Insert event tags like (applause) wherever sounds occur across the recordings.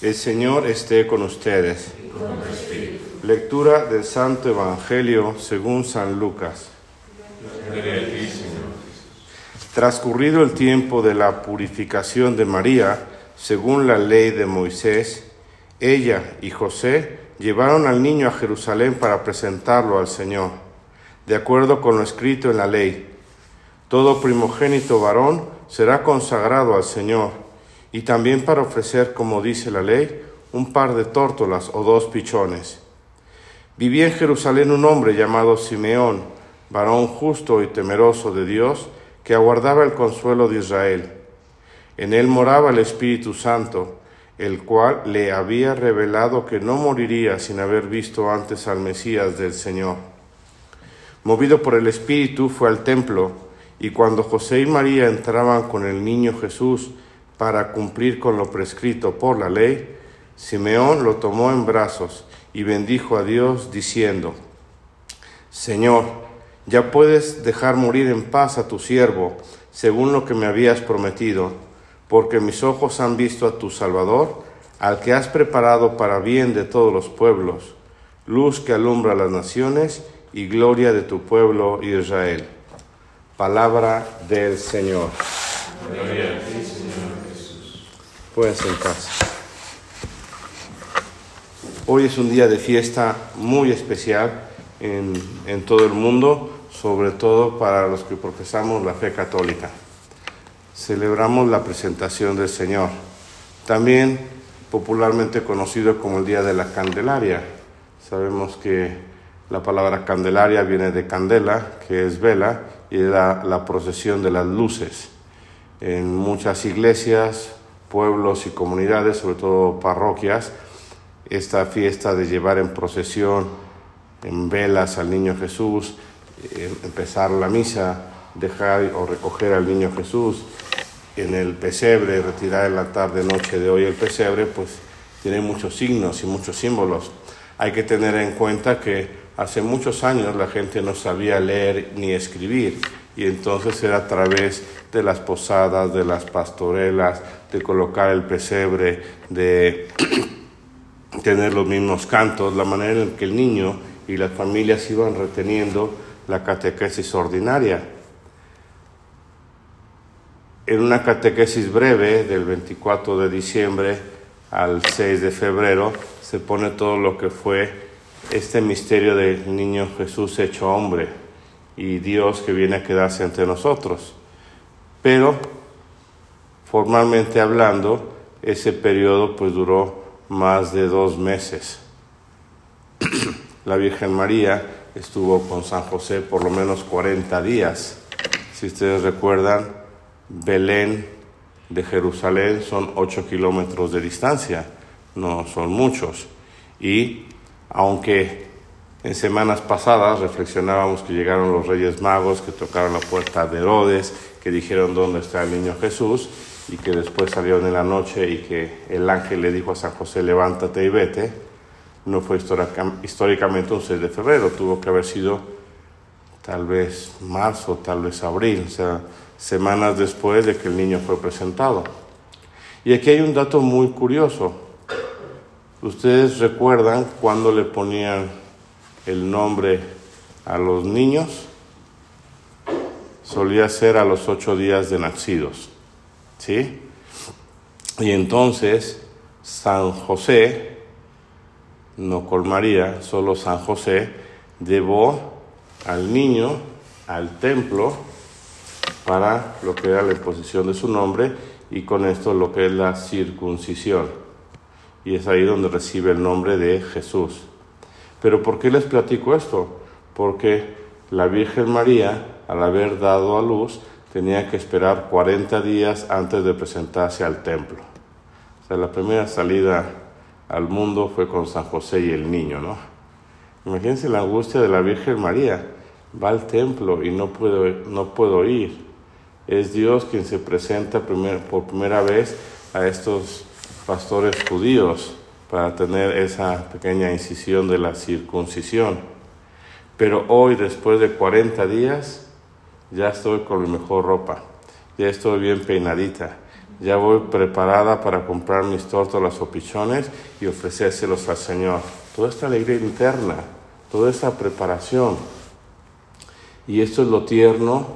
El Señor esté con ustedes. Lectura del Santo Evangelio según San Lucas. Transcurrido el tiempo de la purificación de María, según la ley de Moisés, ella y José llevaron al niño a Jerusalén para presentarlo al Señor, de acuerdo con lo escrito en la ley. Todo primogénito varón será consagrado al Señor, y también para ofrecer, como dice la ley, un par de tórtolas o dos pichones. Vivía en Jerusalén un hombre llamado Simeón, varón justo y temeroso de Dios, que aguardaba el consuelo de Israel. En él moraba el Espíritu Santo, el cual le había revelado que no moriría sin haber visto antes al Mesías del Señor. Movido por el Espíritu fue al templo, y cuando José y María entraban con el niño Jesús para cumplir con lo prescrito por la ley, Simeón lo tomó en brazos y bendijo a Dios diciendo, Señor, ya puedes dejar morir en paz a tu siervo, según lo que me habías prometido, porque mis ojos han visto a tu Salvador, al que has preparado para bien de todos los pueblos, luz que alumbra las naciones y gloria de tu pueblo Israel. Palabra del Señor. Señor. Pueden sentarse. Hoy es un día de fiesta muy especial en, en todo el mundo, sobre todo para los que profesamos la fe católica. Celebramos la presentación del Señor, también popularmente conocido como el Día de la Candelaria. Sabemos que la palabra Candelaria viene de candela, que es vela, y era la procesión de las luces. En muchas iglesias, pueblos y comunidades, sobre todo parroquias, esta fiesta de llevar en procesión, en velas al niño Jesús, eh, empezar la misa, dejar o recoger al niño Jesús en el pesebre, retirar en la tarde, noche de hoy el pesebre, pues tiene muchos signos y muchos símbolos. Hay que tener en cuenta que Hace muchos años la gente no sabía leer ni escribir y entonces era a través de las posadas, de las pastorelas, de colocar el pesebre, de (clears throat) tener los mismos cantos, la manera en que el niño y las familias iban reteniendo la catequesis ordinaria. En una catequesis breve del 24 de diciembre al 6 de febrero se pone todo lo que fue este misterio del niño Jesús hecho hombre y Dios que viene a quedarse entre nosotros. Pero, formalmente hablando, ese periodo pues duró más de dos meses. La Virgen María estuvo con San José por lo menos 40 días. Si ustedes recuerdan, Belén de Jerusalén son 8 kilómetros de distancia, no son muchos. Y aunque en semanas pasadas reflexionábamos que llegaron los Reyes Magos, que tocaron la puerta de Herodes, que dijeron dónde está el niño Jesús, y que después salieron en la noche y que el ángel le dijo a San José, levántate y vete, no fue históricamente un 6 de febrero, tuvo que haber sido tal vez marzo, tal vez abril, o sea, semanas después de que el niño fue presentado. Y aquí hay un dato muy curioso. ¿Ustedes recuerdan cuando le ponían el nombre a los niños? Solía ser a los ocho días de nacidos. ¿Sí? Y entonces San José, no con María, solo San José, llevó al niño al templo para lo que era la imposición de su nombre y con esto lo que es la circuncisión y es ahí donde recibe el nombre de Jesús. Pero ¿por qué les platico esto? Porque la Virgen María, al haber dado a luz, tenía que esperar 40 días antes de presentarse al templo. O sea, la primera salida al mundo fue con San José y el niño, ¿no? Imagínense la angustia de la Virgen María. Va al templo y no puedo, no puedo ir. Es Dios quien se presenta por primera vez a estos pastores judíos para tener esa pequeña incisión de la circuncisión. Pero hoy, después de 40 días, ya estoy con mi mejor ropa, ya estoy bien peinadita, ya voy preparada para comprar mis tórtolas o pichones y ofrecérselos al Señor. Toda esta alegría interna, toda esta preparación. Y esto es lo tierno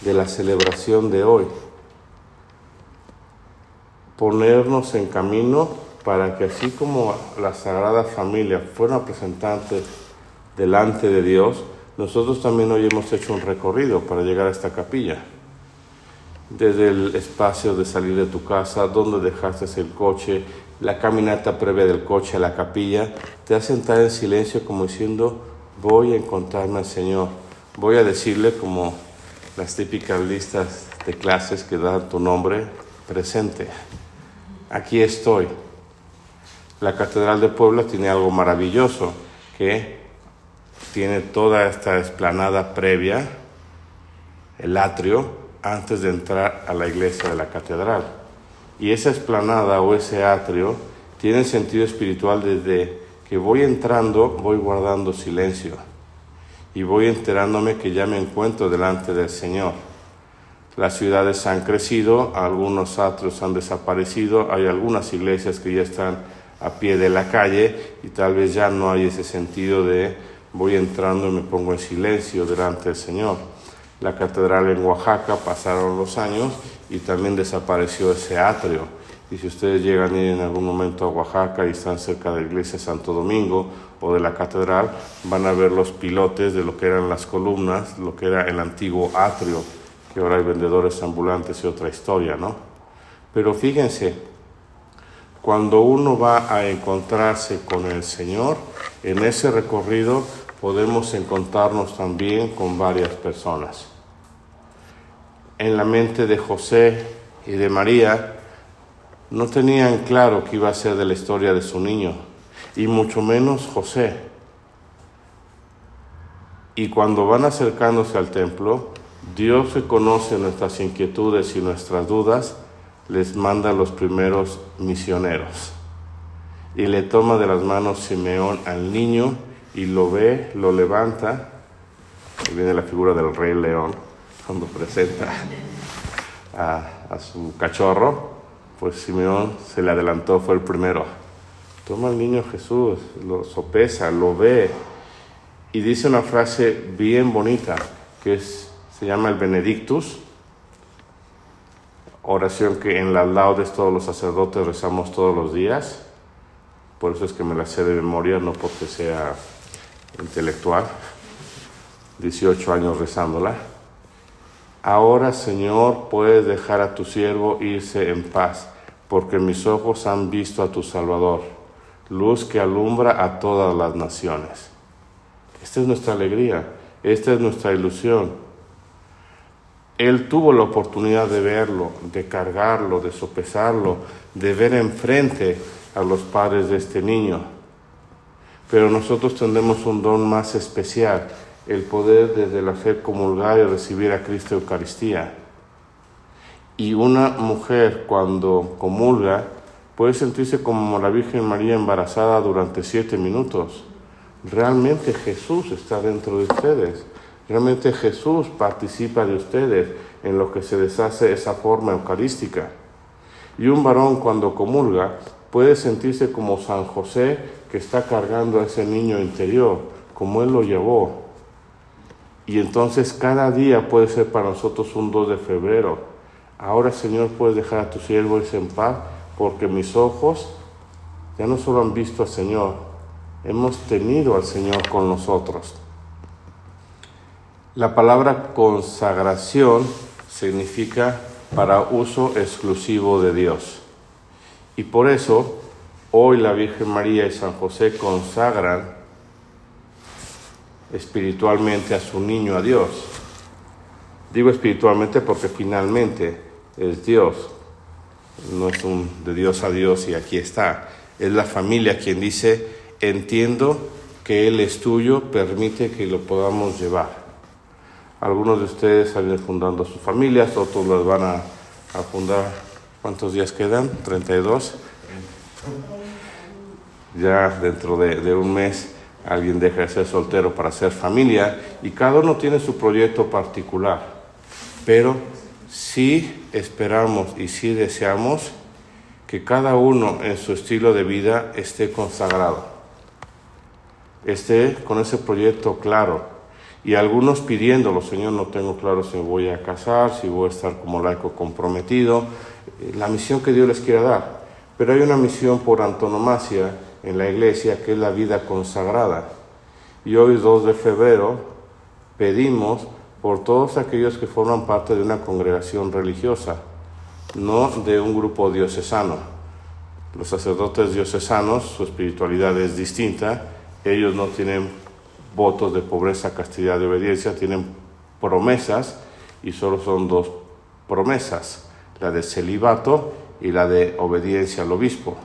de la celebración de hoy. Ponernos en camino para que así como la Sagrada Familia fueron representantes delante de Dios, nosotros también hoy hemos hecho un recorrido para llegar a esta capilla desde el espacio de salir de tu casa, donde dejaste el coche, la caminata previa del coche a la capilla, te has sentado en silencio como diciendo, voy a encontrarme al Señor, voy a decirle como las típicas listas de clases que dan tu nombre presente. Aquí estoy. La Catedral de Puebla tiene algo maravilloso, que tiene toda esta esplanada previa, el atrio, antes de entrar a la iglesia de la catedral. Y esa esplanada o ese atrio tiene sentido espiritual desde que voy entrando, voy guardando silencio y voy enterándome que ya me encuentro delante del Señor. Las ciudades han crecido, algunos atrios han desaparecido, hay algunas iglesias que ya están a pie de la calle y tal vez ya no hay ese sentido de voy entrando y me pongo en silencio delante del Señor la catedral en Oaxaca, pasaron los años y también desapareció ese atrio. Y si ustedes llegan en algún momento a Oaxaca y están cerca de la iglesia Santo Domingo o de la catedral, van a ver los pilotes de lo que eran las columnas, lo que era el antiguo atrio, que ahora hay vendedores ambulantes y otra historia, ¿no? Pero fíjense, cuando uno va a encontrarse con el Señor, en ese recorrido podemos encontrarnos también con varias personas en la mente de José y de María no tenían claro qué iba a ser de la historia de su niño, y mucho menos José. Y cuando van acercándose al templo, Dios reconoce nuestras inquietudes y nuestras dudas, les manda los primeros misioneros. Y le toma de las manos Simeón al niño y lo ve, lo levanta. Y viene la figura del rey león cuando presenta a, su cachorro, pues Simeón se le adelantó, fue el primero. Toma al niño Jesús, lo sopesa, lo ve y dice una frase bien bonita que es, se llama el Benedictus, oración que en las laudes todos los sacerdotes rezamos todos los días. Por eso es que me la sé de memoria, no porque sea intelectual. 18 años rezándola. Ahora, Señor, puedes dejar a tu siervo irse en paz, porque mis ojos han visto a tu Salvador, luz que alumbra a todas las naciones. Esta es nuestra alegría, esta es nuestra ilusión. Él tuvo la oportunidad de verlo, de cargarlo, de sopesarlo, de ver enfrente a los padres de este niño. Pero nosotros tendremos un don más especial el poder desde la fe comulgar y recibir a Cristo Eucaristía. Y una mujer cuando comulga puede sentirse como la Virgen María embarazada durante siete minutos. Realmente Jesús está dentro de ustedes. Realmente Jesús participa de ustedes en lo que se deshace esa forma eucarística. Y un varón cuando comulga puede sentirse como San José que está cargando a ese niño interior, como él lo llevó, y entonces cada día puede ser para nosotros un 2 de febrero. Ahora, Señor, puedes dejar a tu siervo en paz, porque mis ojos ya no solo han visto al Señor, hemos tenido al Señor con nosotros. La palabra consagración significa para uso exclusivo de Dios. Y por eso hoy la Virgen María y San José consagran espiritualmente a su niño a Dios. Digo espiritualmente porque finalmente es Dios, no es un de Dios a Dios y aquí está. Es la familia quien dice, entiendo que Él es tuyo, permite que lo podamos llevar. Algunos de ustedes han ido fundando sus familias, otros las van a, fundar. ¿Cuántos días quedan? ¿32? Ya dentro de, de un mes alguien deja de ser soltero para ser familia y cada uno tiene su proyecto particular, pero sí esperamos y sí deseamos que cada uno en su estilo de vida esté consagrado, esté con ese proyecto claro. Y algunos pidiéndolo, Señor, no tengo claro si voy a casar, si voy a estar como laico comprometido, eh, la misión que Dios les quiera dar. Pero hay una misión por antonomasia en la iglesia que es la vida consagrada. Y hoy, 2 de febrero, pedimos por todos aquellos que forman parte de una congregación religiosa, no de un grupo diocesano. Los sacerdotes diocesanos, su espiritualidad es distinta, ellos no tienen votos de pobreza, castidad y obediencia, tienen promesas y solo son dos promesas, la de celibato y la de obediencia al obispo.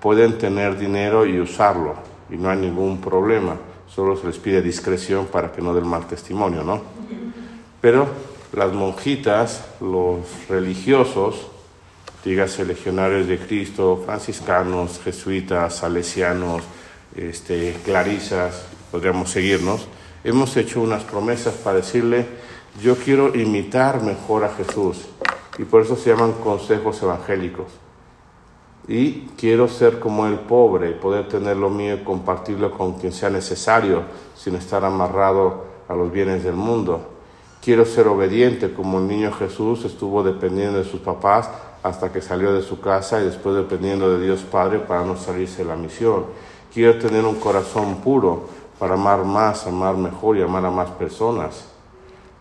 Pueden tener dinero y usarlo y no hay ningún problema solo se les pide discreción para que no den mal testimonio, ¿no? Pero las monjitas, los religiosos, dígase legionarios de Cristo, franciscanos, jesuitas, salesianos, este, clarisas, podríamos seguirnos, hemos hecho unas promesas para decirle, yo quiero imitar mejor a Jesús, y por eso se llaman consejos evangélicos y quiero ser como el pobre, poder tener lo mío y compartirlo con quien sea necesario, sin estar amarrado a los bienes del mundo. Quiero ser obediente como el niño Jesús estuvo dependiendo de sus papás hasta que salió de su casa y después dependiendo de Dios Padre para no salirse de la misión. Quiero tener un corazón puro para amar más, amar mejor y amar a más personas.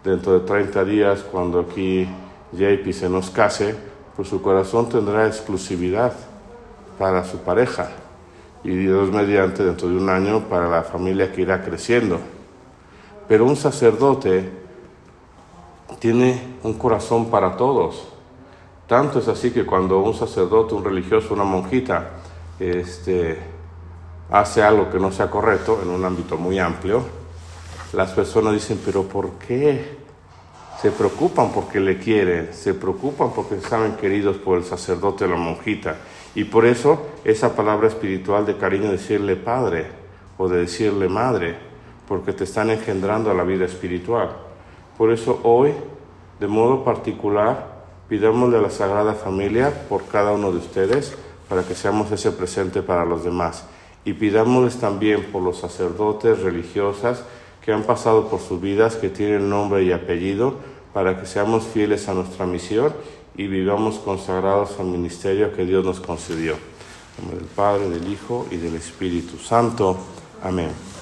Dentro de 30 días, cuando aquí JP se nos case, pues su corazón tendrá exclusividad para su pareja y Dios mediante dentro de un año para la familia que irá creciendo. Pero un sacerdote tiene un corazón para todos. Tanto es así que cuando un sacerdote, un religioso, una monjita, este, hace algo que no sea correcto en un ámbito muy amplio, las personas dicen, pero ¿por qué? Se preocupan porque le quieren, se preocupan porque saben queridos por el sacerdote o la monjita. Y por eso esa palabra espiritual de cariño, decirle padre o de decirle madre, porque te están engendrando a la vida espiritual. Por eso hoy, de modo particular, pidámosle a la Sagrada Familia por cada uno de ustedes para que seamos ese presente para los demás. Y pidámosles también por los sacerdotes religiosas que han pasado por sus vidas, que tienen nombre y apellido, para que seamos fieles a nuestra misión y vivamos consagrados al ministerio que Dios nos concedió. En nombre del Padre, del Hijo y del Espíritu Santo. Amén.